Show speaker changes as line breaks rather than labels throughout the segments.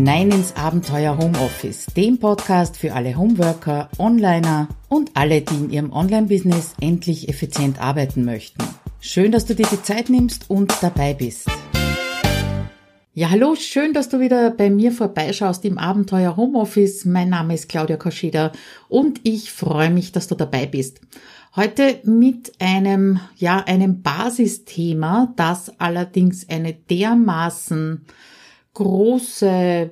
hinein ins Abenteuer Homeoffice, dem Podcast für alle Homeworker, Onliner und alle, die in ihrem Online-Business endlich effizient arbeiten möchten. Schön, dass du dir die Zeit nimmst und dabei bist. Ja, hallo, schön, dass du wieder bei mir vorbeischaust im Abenteuer Homeoffice. Mein Name ist Claudia Koscheda und ich freue mich, dass du dabei bist. Heute mit einem, ja, einem Basisthema, das allerdings eine dermaßen große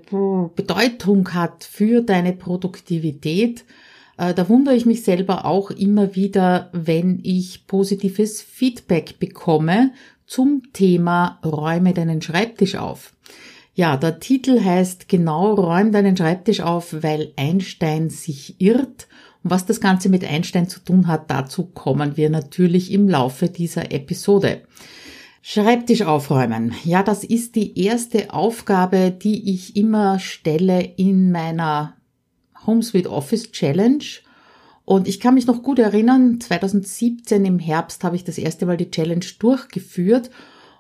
Bedeutung hat für deine Produktivität. Äh, da wundere ich mich selber auch immer wieder, wenn ich positives Feedback bekomme zum Thema Räume deinen Schreibtisch auf. Ja, der Titel heißt genau Räum deinen Schreibtisch auf, weil Einstein sich irrt. Und was das Ganze mit Einstein zu tun hat, dazu kommen wir natürlich im Laufe dieser Episode. Schreibtisch aufräumen. Ja, das ist die erste Aufgabe, die ich immer stelle in meiner HomeSuite Office Challenge. Und ich kann mich noch gut erinnern, 2017 im Herbst habe ich das erste Mal die Challenge durchgeführt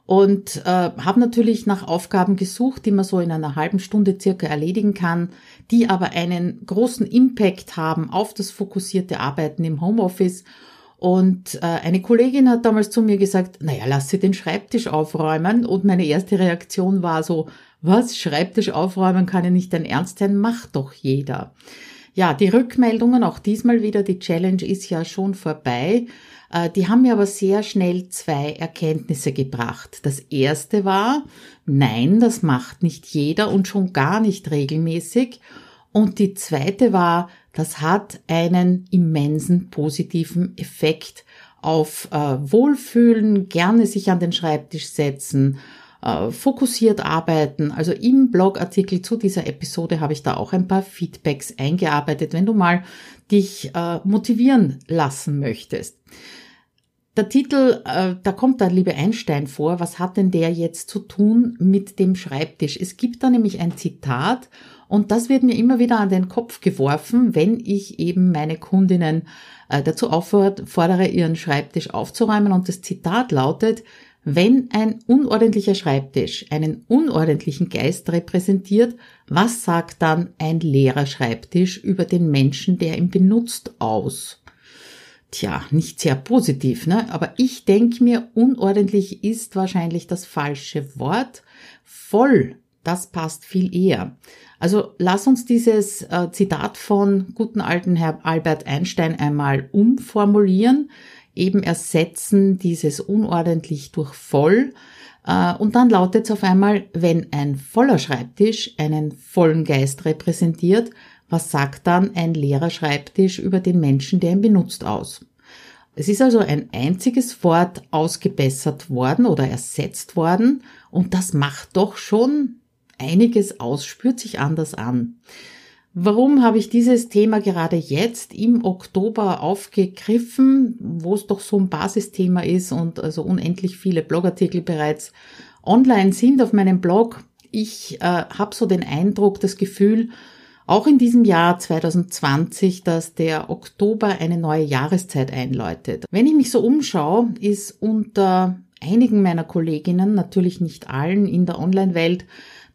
und äh, habe natürlich nach Aufgaben gesucht, die man so in einer halben Stunde circa erledigen kann, die aber einen großen Impact haben auf das fokussierte Arbeiten im Homeoffice und äh, eine Kollegin hat damals zu mir gesagt, naja, lass sie den Schreibtisch aufräumen. Und meine erste Reaktion war so, was, Schreibtisch aufräumen kann ja nicht dein Ernst sein, macht doch jeder. Ja, die Rückmeldungen, auch diesmal wieder, die Challenge ist ja schon vorbei. Äh, die haben mir aber sehr schnell zwei Erkenntnisse gebracht. Das erste war, nein, das macht nicht jeder und schon gar nicht regelmäßig. Und die zweite war, das hat einen immensen positiven Effekt auf äh, Wohlfühlen, gerne sich an den Schreibtisch setzen, äh, fokussiert arbeiten. Also im Blogartikel zu dieser Episode habe ich da auch ein paar Feedbacks eingearbeitet, wenn du mal dich äh, motivieren lassen möchtest. Der Titel, äh, da kommt der liebe Einstein vor. Was hat denn der jetzt zu tun mit dem Schreibtisch? Es gibt da nämlich ein Zitat und das wird mir immer wieder an den Kopf geworfen, wenn ich eben meine Kundinnen äh, dazu auffordere, ihren Schreibtisch aufzuräumen. Und das Zitat lautet, wenn ein unordentlicher Schreibtisch einen unordentlichen Geist repräsentiert, was sagt dann ein leerer Schreibtisch über den Menschen, der ihn benutzt, aus? Tja, nicht sehr positiv, ne? Aber ich denke mir, unordentlich ist wahrscheinlich das falsche Wort. Voll, das passt viel eher. Also lass uns dieses äh, Zitat von guten alten Herr Albert Einstein einmal umformulieren, eben ersetzen dieses unordentlich durch voll. Äh, und dann lautet es auf einmal, wenn ein voller Schreibtisch einen vollen Geist repräsentiert, was sagt dann ein leerer Schreibtisch über den Menschen, der ihn benutzt, aus? Es ist also ein einziges Wort ausgebessert worden oder ersetzt worden und das macht doch schon einiges aus, spürt sich anders an. Warum habe ich dieses Thema gerade jetzt im Oktober aufgegriffen, wo es doch so ein Basisthema ist und also unendlich viele Blogartikel bereits online sind auf meinem Blog? Ich äh, habe so den Eindruck, das Gefühl, auch in diesem Jahr 2020, dass der Oktober eine neue Jahreszeit einläutet. Wenn ich mich so umschaue, ist unter einigen meiner Kolleginnen, natürlich nicht allen in der Online-Welt,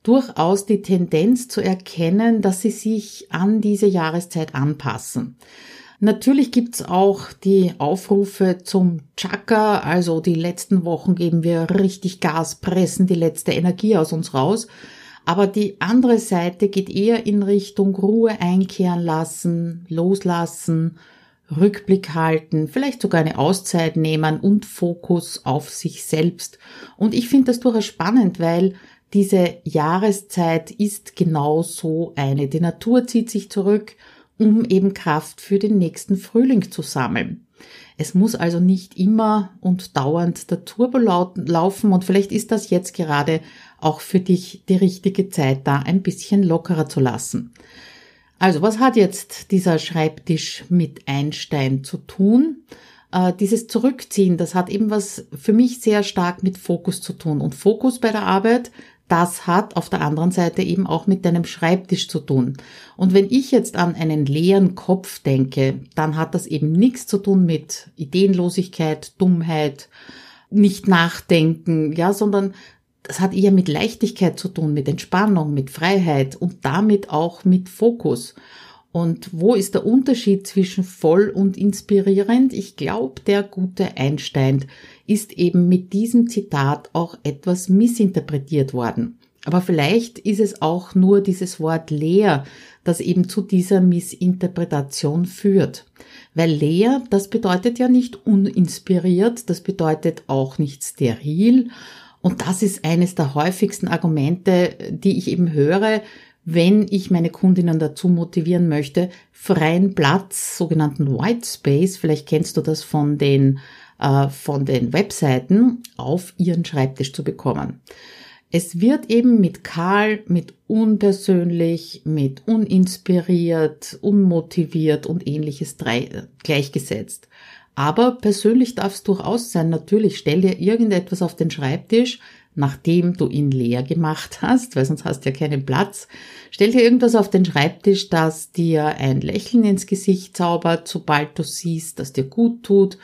durchaus die Tendenz zu erkennen, dass sie sich an diese Jahreszeit anpassen. Natürlich gibt's auch die Aufrufe zum Chaka, also die letzten Wochen geben wir richtig Gas, pressen die letzte Energie aus uns raus. Aber die andere Seite geht eher in Richtung Ruhe einkehren lassen, loslassen, Rückblick halten, vielleicht sogar eine Auszeit nehmen und Fokus auf sich selbst. Und ich finde das durchaus spannend, weil diese Jahreszeit ist genau so eine. Die Natur zieht sich zurück, um eben Kraft für den nächsten Frühling zu sammeln. Es muss also nicht immer und dauernd der Turbo laufen und vielleicht ist das jetzt gerade auch für dich die richtige Zeit, da ein bisschen lockerer zu lassen. Also, was hat jetzt dieser Schreibtisch mit Einstein zu tun? Äh, dieses Zurückziehen, das hat eben was für mich sehr stark mit Fokus zu tun. Und Fokus bei der Arbeit das hat auf der anderen Seite eben auch mit deinem Schreibtisch zu tun. Und wenn ich jetzt an einen leeren Kopf denke, dann hat das eben nichts zu tun mit Ideenlosigkeit, Dummheit, nicht nachdenken, ja, sondern das hat eher mit Leichtigkeit zu tun, mit Entspannung, mit Freiheit und damit auch mit Fokus. Und wo ist der Unterschied zwischen voll und inspirierend? Ich glaube, der gute Einstein ist eben mit diesem Zitat auch etwas missinterpretiert worden. Aber vielleicht ist es auch nur dieses Wort leer, das eben zu dieser Missinterpretation führt. Weil leer, das bedeutet ja nicht uninspiriert, das bedeutet auch nicht steril. Und das ist eines der häufigsten Argumente, die ich eben höre, wenn ich meine Kundinnen dazu motivieren möchte, freien Platz, sogenannten White Space, vielleicht kennst du das von den, äh, von den Webseiten, auf ihren Schreibtisch zu bekommen. Es wird eben mit kahl, mit unpersönlich, mit uninspiriert, unmotiviert und ähnliches gleichgesetzt. Aber persönlich darf es durchaus sein. Natürlich stell dir irgendetwas auf den Schreibtisch, nachdem du ihn leer gemacht hast, weil sonst hast du ja keinen Platz. Stell dir irgendwas auf den Schreibtisch, das dir ein Lächeln ins Gesicht zaubert, sobald du siehst, dass dir gut tut,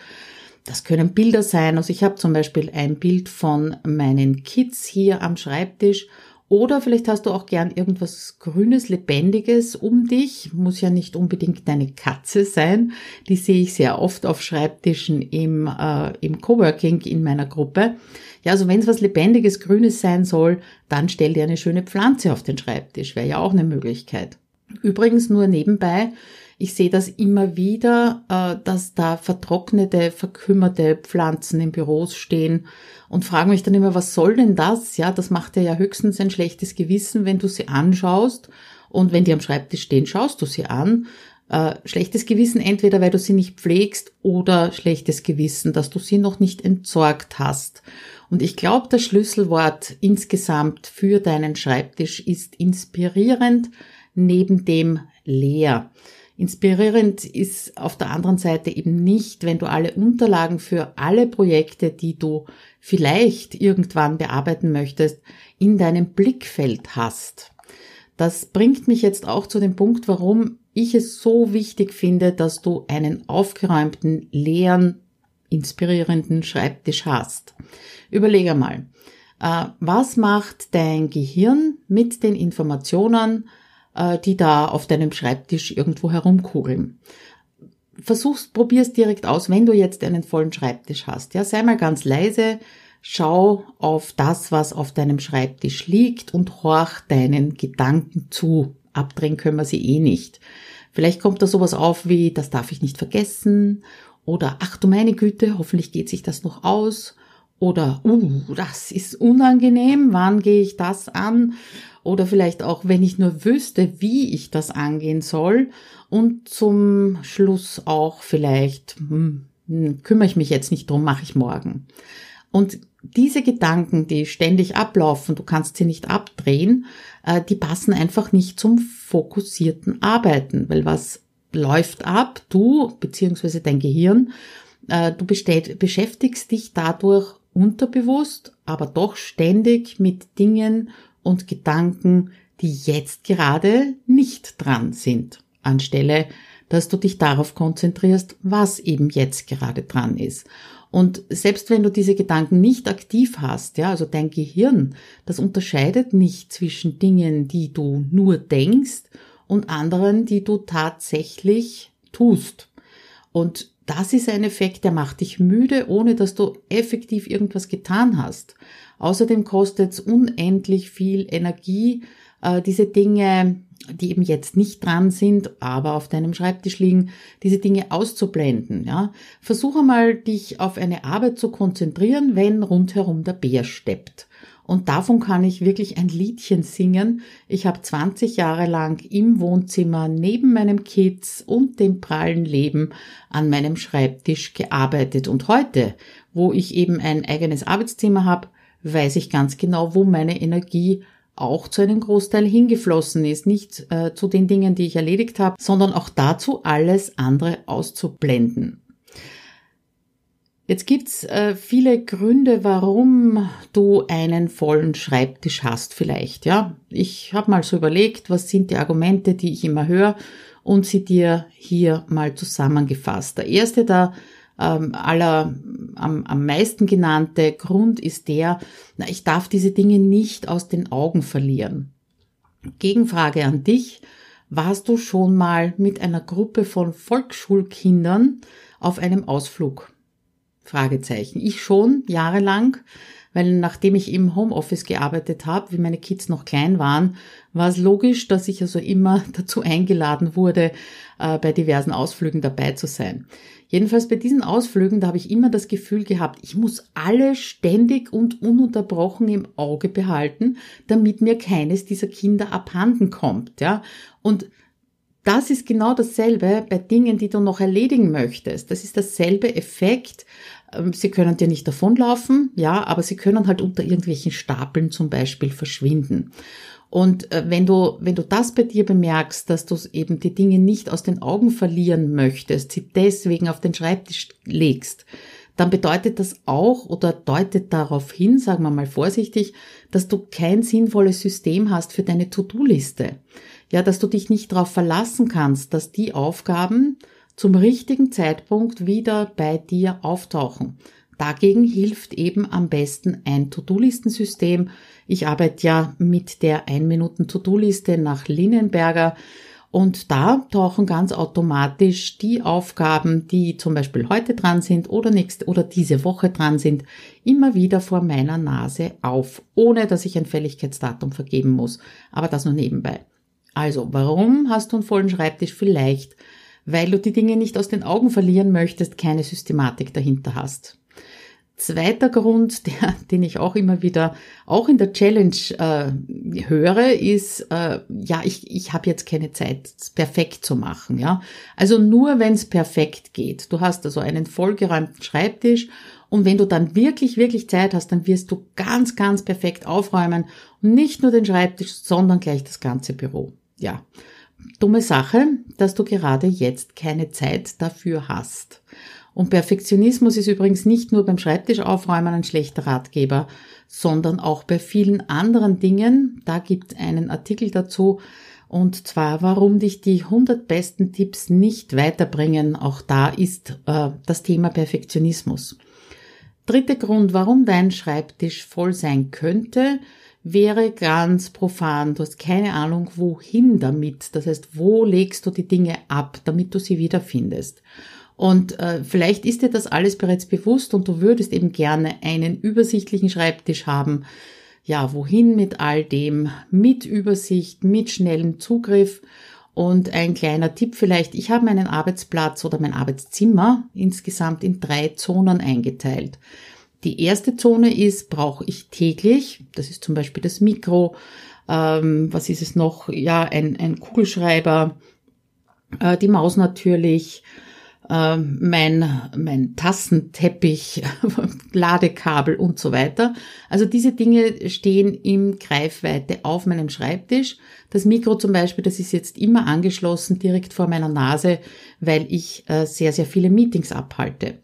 das können Bilder sein. Also ich habe zum Beispiel ein Bild von meinen Kids hier am Schreibtisch. Oder vielleicht hast du auch gern irgendwas Grünes, Lebendiges um dich. Muss ja nicht unbedingt deine Katze sein. Die sehe ich sehr oft auf Schreibtischen im, äh, im Coworking in meiner Gruppe. Ja, also wenn es was Lebendiges, Grünes sein soll, dann stell dir eine schöne Pflanze auf den Schreibtisch. Wäre ja auch eine Möglichkeit. Übrigens nur nebenbei, ich sehe das immer wieder, äh, dass da vertrocknete, verkümmerte Pflanzen in Büros stehen und frage mich dann immer, was soll denn das? Ja, das macht dir ja höchstens ein schlechtes Gewissen, wenn du sie anschaust und wenn die am Schreibtisch stehen, schaust du sie an. Äh, schlechtes Gewissen entweder, weil du sie nicht pflegst oder schlechtes Gewissen, dass du sie noch nicht entsorgt hast. Und ich glaube, das Schlüsselwort insgesamt für deinen Schreibtisch ist inspirierend neben dem leer. Inspirierend ist auf der anderen Seite eben nicht, wenn du alle Unterlagen für alle Projekte, die du vielleicht irgendwann bearbeiten möchtest, in deinem Blickfeld hast. Das bringt mich jetzt auch zu dem Punkt, warum ich es so wichtig finde, dass du einen aufgeräumten, leeren, inspirierenden Schreibtisch hast. Überlege mal, äh, was macht dein Gehirn mit den Informationen, äh, die da auf deinem Schreibtisch irgendwo herumkugeln. Versuch's, probier's direkt aus, wenn du jetzt einen vollen Schreibtisch hast. Ja, sei mal ganz leise, schau auf das, was auf deinem Schreibtisch liegt und horch deinen Gedanken zu. Abdrehen können wir sie eh nicht. Vielleicht kommt da sowas auf wie, das darf ich nicht vergessen, oder ach du meine Güte, hoffentlich geht sich das noch aus, oder uh, das ist unangenehm, wann gehe ich das an? Oder vielleicht auch, wenn ich nur wüsste, wie ich das angehen soll. Und zum Schluss auch vielleicht, hm, hm, kümmere ich mich jetzt nicht drum, mache ich morgen. Und diese Gedanken, die ständig ablaufen, du kannst sie nicht abdrehen, äh, die passen einfach nicht zum fokussierten Arbeiten, weil was läuft ab, du beziehungsweise dein Gehirn, äh, du beschäftigst dich dadurch unterbewusst, aber doch ständig mit Dingen und Gedanken, die jetzt gerade nicht dran sind, anstelle dass du dich darauf konzentrierst, was eben jetzt gerade dran ist. Und selbst wenn du diese Gedanken nicht aktiv hast, ja, also dein Gehirn, das unterscheidet nicht zwischen Dingen, die du nur denkst und anderen, die du tatsächlich tust. Und das ist ein Effekt, der macht dich müde, ohne dass du effektiv irgendwas getan hast. Außerdem kostet es unendlich viel Energie, äh, diese Dinge, die eben jetzt nicht dran sind, aber auf deinem Schreibtisch liegen, diese Dinge auszublenden. Ja? Versuche mal, dich auf eine Arbeit zu konzentrieren, wenn rundherum der Bär steppt. Und davon kann ich wirklich ein Liedchen singen. Ich habe 20 Jahre lang im Wohnzimmer neben meinem Kids und dem prallen Leben an meinem Schreibtisch gearbeitet. Und heute, wo ich eben ein eigenes Arbeitszimmer habe, weiß ich ganz genau, wo meine Energie auch zu einem Großteil hingeflossen ist. Nicht äh, zu den Dingen, die ich erledigt habe, sondern auch dazu, alles andere auszublenden. Jetzt gibt's äh, viele Gründe, warum du einen vollen Schreibtisch hast vielleicht. Ja, ich habe mal so überlegt, was sind die Argumente, die ich immer höre und sie dir hier mal zusammengefasst. Der erste da ähm, aller am, am meisten genannte Grund ist der, na, ich darf diese Dinge nicht aus den Augen verlieren. Gegenfrage an dich. Warst du schon mal mit einer Gruppe von Volksschulkindern auf einem Ausflug? Fragezeichen. Ich schon, jahrelang, weil nachdem ich im Homeoffice gearbeitet habe, wie meine Kids noch klein waren, war es logisch, dass ich also immer dazu eingeladen wurde, äh, bei diversen Ausflügen dabei zu sein. Jedenfalls bei diesen Ausflügen, da habe ich immer das Gefühl gehabt, ich muss alle ständig und ununterbrochen im Auge behalten, damit mir keines dieser Kinder abhanden kommt, ja. Und das ist genau dasselbe bei Dingen, die du noch erledigen möchtest. Das ist dasselbe Effekt. Ähm, sie können dir nicht davonlaufen, ja, aber sie können halt unter irgendwelchen Stapeln zum Beispiel verschwinden. Und äh, wenn du, wenn du das bei dir bemerkst, dass du eben die Dinge nicht aus den Augen verlieren möchtest, sie deswegen auf den Schreibtisch legst, dann bedeutet das auch oder deutet darauf hin, sagen wir mal vorsichtig, dass du kein sinnvolles System hast für deine To-Do-Liste. Ja, dass du dich nicht darauf verlassen kannst, dass die Aufgaben zum richtigen Zeitpunkt wieder bei dir auftauchen. Dagegen hilft eben am besten ein To-Do-Listensystem. Ich arbeite ja mit der 1-Minuten-To-Do-Liste nach Linnenberger und da tauchen ganz automatisch die Aufgaben, die zum Beispiel heute dran sind oder nächste oder diese Woche dran sind, immer wieder vor meiner Nase auf, ohne dass ich ein Fälligkeitsdatum vergeben muss. Aber das nur nebenbei. Also, warum hast du einen vollen Schreibtisch? Vielleicht, weil du die Dinge nicht aus den Augen verlieren möchtest, keine Systematik dahinter hast. Zweiter Grund, der, den ich auch immer wieder, auch in der Challenge äh, höre, ist, äh, ja, ich, ich habe jetzt keine Zeit, es perfekt zu machen. Ja, Also nur, wenn es perfekt geht. Du hast also einen vollgeräumten Schreibtisch und wenn du dann wirklich, wirklich Zeit hast, dann wirst du ganz, ganz perfekt aufräumen und nicht nur den Schreibtisch, sondern gleich das ganze Büro. Ja, dumme Sache, dass du gerade jetzt keine Zeit dafür hast. Und Perfektionismus ist übrigens nicht nur beim Schreibtisch aufräumen ein schlechter Ratgeber, sondern auch bei vielen anderen Dingen. Da gibt es einen Artikel dazu. Und zwar, warum dich die 100 besten Tipps nicht weiterbringen. Auch da ist äh, das Thema Perfektionismus. Dritter Grund, warum dein Schreibtisch voll sein könnte, wäre ganz profan. Du hast keine Ahnung, wohin damit. Das heißt, wo legst du die Dinge ab, damit du sie wiederfindest. Und äh, vielleicht ist dir das alles bereits bewusst und du würdest eben gerne einen übersichtlichen Schreibtisch haben. Ja, wohin mit all dem? Mit Übersicht, mit schnellem Zugriff. Und ein kleiner Tipp vielleicht, ich habe meinen Arbeitsplatz oder mein Arbeitszimmer insgesamt in drei Zonen eingeteilt. Die erste Zone ist, brauche ich täglich, das ist zum Beispiel das Mikro, ähm, was ist es noch? Ja, ein, ein Kugelschreiber, äh, die Maus natürlich, ähm, mein, mein Tassenteppich, Ladekabel und so weiter. Also diese Dinge stehen im Greifweite auf meinem Schreibtisch. Das Mikro zum Beispiel, das ist jetzt immer angeschlossen direkt vor meiner Nase, weil ich äh, sehr, sehr viele Meetings abhalte.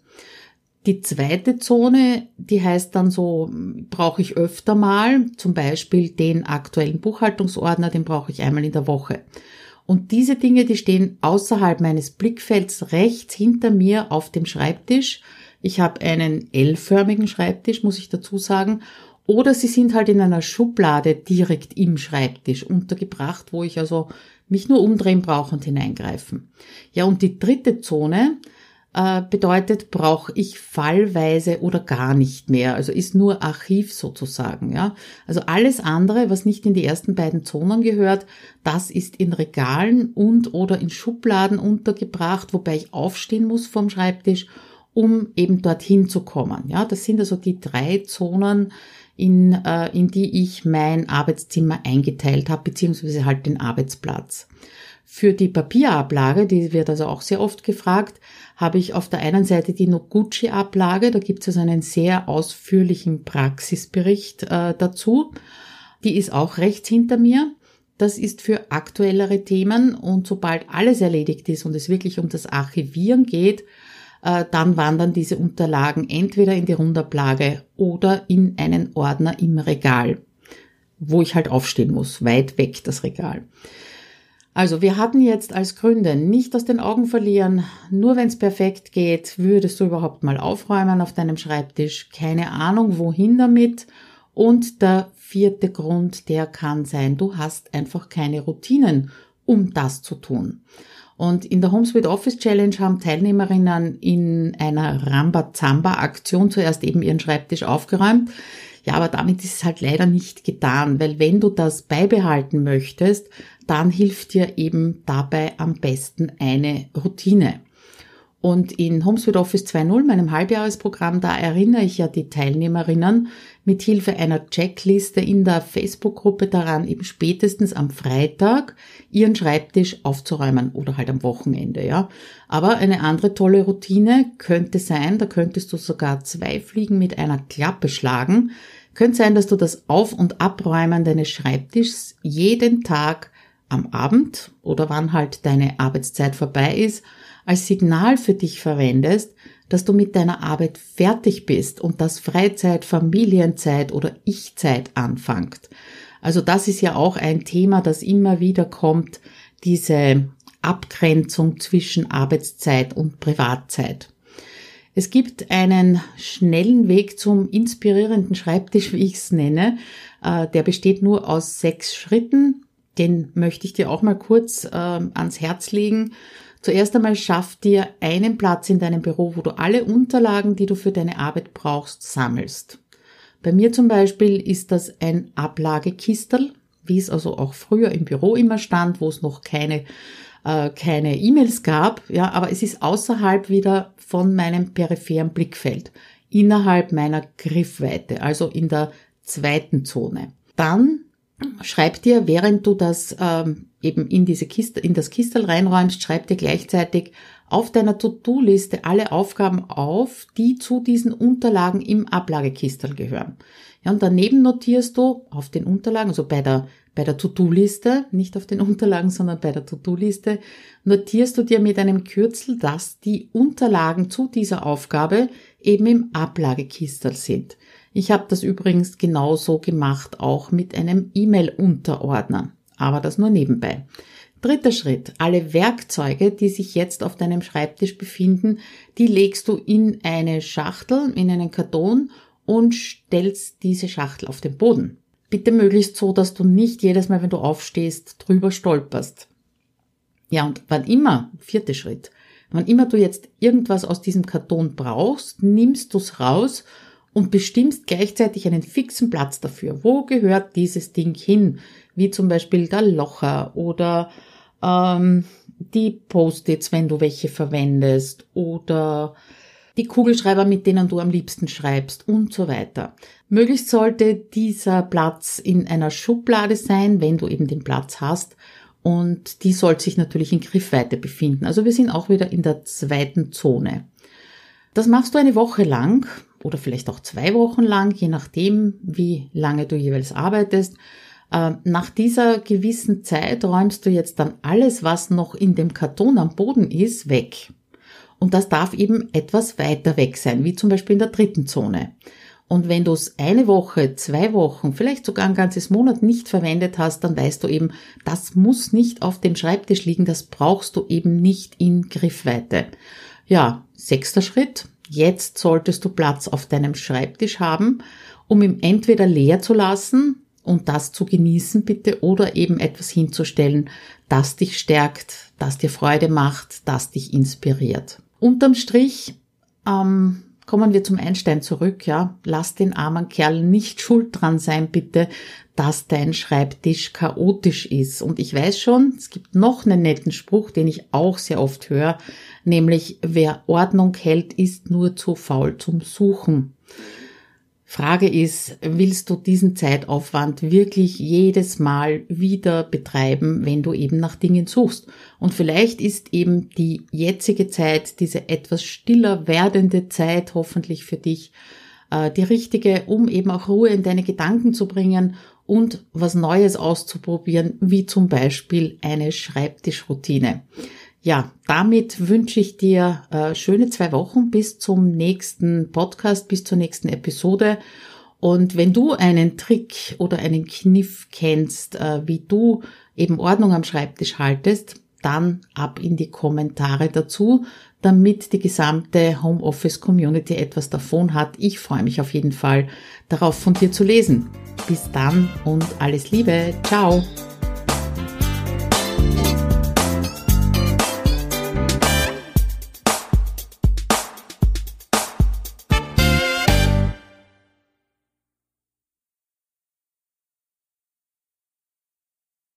Die zweite Zone, die heißt dann so, brauche ich öfter mal, zum Beispiel den aktuellen Buchhaltungsordner, den brauche ich einmal in der Woche. Und diese Dinge, die stehen außerhalb meines Blickfelds rechts hinter mir auf dem Schreibtisch. Ich habe einen L-förmigen Schreibtisch, muss ich dazu sagen. Oder sie sind halt in einer Schublade direkt im Schreibtisch untergebracht, wo ich also mich nur umdrehen brauche und hineingreifen. Ja, und die dritte Zone, äh, bedeutet, brauche ich fallweise oder gar nicht mehr. Also ist nur Archiv sozusagen. Ja? Also alles andere, was nicht in die ersten beiden Zonen gehört, das ist in Regalen und oder in Schubladen untergebracht, wobei ich aufstehen muss vom Schreibtisch, um eben dorthin zu kommen. Ja, das sind also die drei Zonen, in, äh, in die ich mein Arbeitszimmer eingeteilt habe, beziehungsweise halt den Arbeitsplatz. Für die Papierablage, die wird also auch sehr oft gefragt, habe ich auf der einen Seite die Noguchi-Ablage, da gibt es also einen sehr ausführlichen Praxisbericht äh, dazu. Die ist auch rechts hinter mir. Das ist für aktuellere Themen und sobald alles erledigt ist und es wirklich um das Archivieren geht, äh, dann wandern diese Unterlagen entweder in die Rundablage oder in einen Ordner im Regal, wo ich halt aufstehen muss, weit weg das Regal. Also wir hatten jetzt als Gründe nicht aus den Augen verlieren, nur wenn es perfekt geht, würdest du überhaupt mal aufräumen auf deinem Schreibtisch, keine Ahnung wohin damit. Und der vierte Grund, der kann sein, du hast einfach keine Routinen, um das zu tun. Und in der HomeSuite Office Challenge haben Teilnehmerinnen in einer Rambazamba-Aktion zuerst eben ihren Schreibtisch aufgeräumt. Ja, aber damit ist es halt leider nicht getan, weil wenn du das beibehalten möchtest, dann hilft dir eben dabei am besten eine Routine. Und in HomeSuite Office 2.0, meinem Halbjahresprogramm, da erinnere ich ja die Teilnehmerinnen mit Hilfe einer Checkliste in der Facebook-Gruppe daran, eben spätestens am Freitag ihren Schreibtisch aufzuräumen oder halt am Wochenende, ja. Aber eine andere tolle Routine könnte sein, da könntest du sogar zwei Fliegen mit einer Klappe schlagen. Könnte sein, dass du das Auf- und Abräumen deines Schreibtischs jeden Tag am Abend oder wann halt deine Arbeitszeit vorbei ist, als Signal für dich verwendest, dass du mit deiner Arbeit fertig bist und dass Freizeit, Familienzeit oder Ich-Zeit anfängt. Also das ist ja auch ein Thema, das immer wieder kommt, diese Abgrenzung zwischen Arbeitszeit und Privatzeit. Es gibt einen schnellen Weg zum inspirierenden Schreibtisch, wie ich es nenne. Äh, der besteht nur aus sechs Schritten den möchte ich dir auch mal kurz äh, ans Herz legen. Zuerst einmal schaff dir einen Platz in deinem Büro, wo du alle Unterlagen, die du für deine Arbeit brauchst, sammelst. Bei mir zum Beispiel ist das ein Ablagekistel, wie es also auch früher im Büro immer stand, wo es noch keine äh, keine E-Mails gab, ja, aber es ist außerhalb wieder von meinem peripheren Blickfeld, innerhalb meiner Griffweite, also in der zweiten Zone. Dann schreib dir, während du das ähm, eben in diese Kiste, in das Kistel reinräumst, schreib dir gleichzeitig auf deiner To-Do-Liste alle Aufgaben auf, die zu diesen Unterlagen im Ablagekistel gehören. Ja, und daneben notierst du auf den Unterlagen, also bei der, bei der To-Do-Liste, nicht auf den Unterlagen, sondern bei der To-Do-Liste, notierst du dir mit einem Kürzel, dass die Unterlagen zu dieser Aufgabe eben im Ablagekistel sind. Ich habe das übrigens genauso gemacht, auch mit einem E-Mail-Unterordner, aber das nur nebenbei. Dritter Schritt. Alle Werkzeuge, die sich jetzt auf deinem Schreibtisch befinden, die legst du in eine Schachtel, in einen Karton und stellst diese Schachtel auf den Boden. Bitte möglichst so, dass du nicht jedes Mal, wenn du aufstehst, drüber stolperst. Ja, und wann immer, vierter Schritt, wann immer du jetzt irgendwas aus diesem Karton brauchst, nimmst du es raus und bestimmst gleichzeitig einen fixen Platz dafür. Wo gehört dieses Ding hin? Wie zum Beispiel der Locher oder ähm, die Post-its, wenn du welche verwendest oder die Kugelschreiber, mit denen du am liebsten schreibst und so weiter. Möglichst sollte dieser Platz in einer Schublade sein, wenn du eben den Platz hast. Und die sollte sich natürlich in Griffweite befinden. Also wir sind auch wieder in der zweiten Zone. Das machst du eine Woche lang oder vielleicht auch zwei Wochen lang, je nachdem, wie lange du jeweils arbeitest. Ähm, nach dieser gewissen Zeit räumst du jetzt dann alles, was noch in dem Karton am Boden ist, weg. Und das darf eben etwas weiter weg sein, wie zum Beispiel in der dritten Zone. Und wenn du es eine Woche, zwei Wochen, vielleicht sogar ein ganzes Monat nicht verwendet hast, dann weißt du eben, das muss nicht auf dem Schreibtisch liegen, das brauchst du eben nicht in Griffweite. Ja, sechster Schritt, Jetzt solltest du Platz auf deinem Schreibtisch haben, um ihn entweder leer zu lassen und das zu genießen bitte oder eben etwas hinzustellen, das dich stärkt, das dir Freude macht, das dich inspiriert. Unterm Strich ähm, kommen wir zum Einstein zurück, ja. Lass den armen Kerl nicht schuld dran sein, bitte, dass dein Schreibtisch chaotisch ist. Und ich weiß schon, es gibt noch einen netten Spruch, den ich auch sehr oft höre nämlich wer Ordnung hält, ist nur zu faul zum Suchen. Frage ist, willst du diesen Zeitaufwand wirklich jedes Mal wieder betreiben, wenn du eben nach Dingen suchst? Und vielleicht ist eben die jetzige Zeit, diese etwas stiller werdende Zeit hoffentlich für dich äh, die richtige, um eben auch Ruhe in deine Gedanken zu bringen und was Neues auszuprobieren, wie zum Beispiel eine Schreibtischroutine. Ja, damit wünsche ich dir äh, schöne zwei Wochen bis zum nächsten Podcast, bis zur nächsten Episode. Und wenn du einen Trick oder einen Kniff kennst, äh, wie du eben Ordnung am Schreibtisch haltest, dann ab in die Kommentare dazu, damit die gesamte Homeoffice Community etwas davon hat. Ich freue mich auf jeden Fall darauf von dir zu lesen. Bis dann und alles Liebe. Ciao.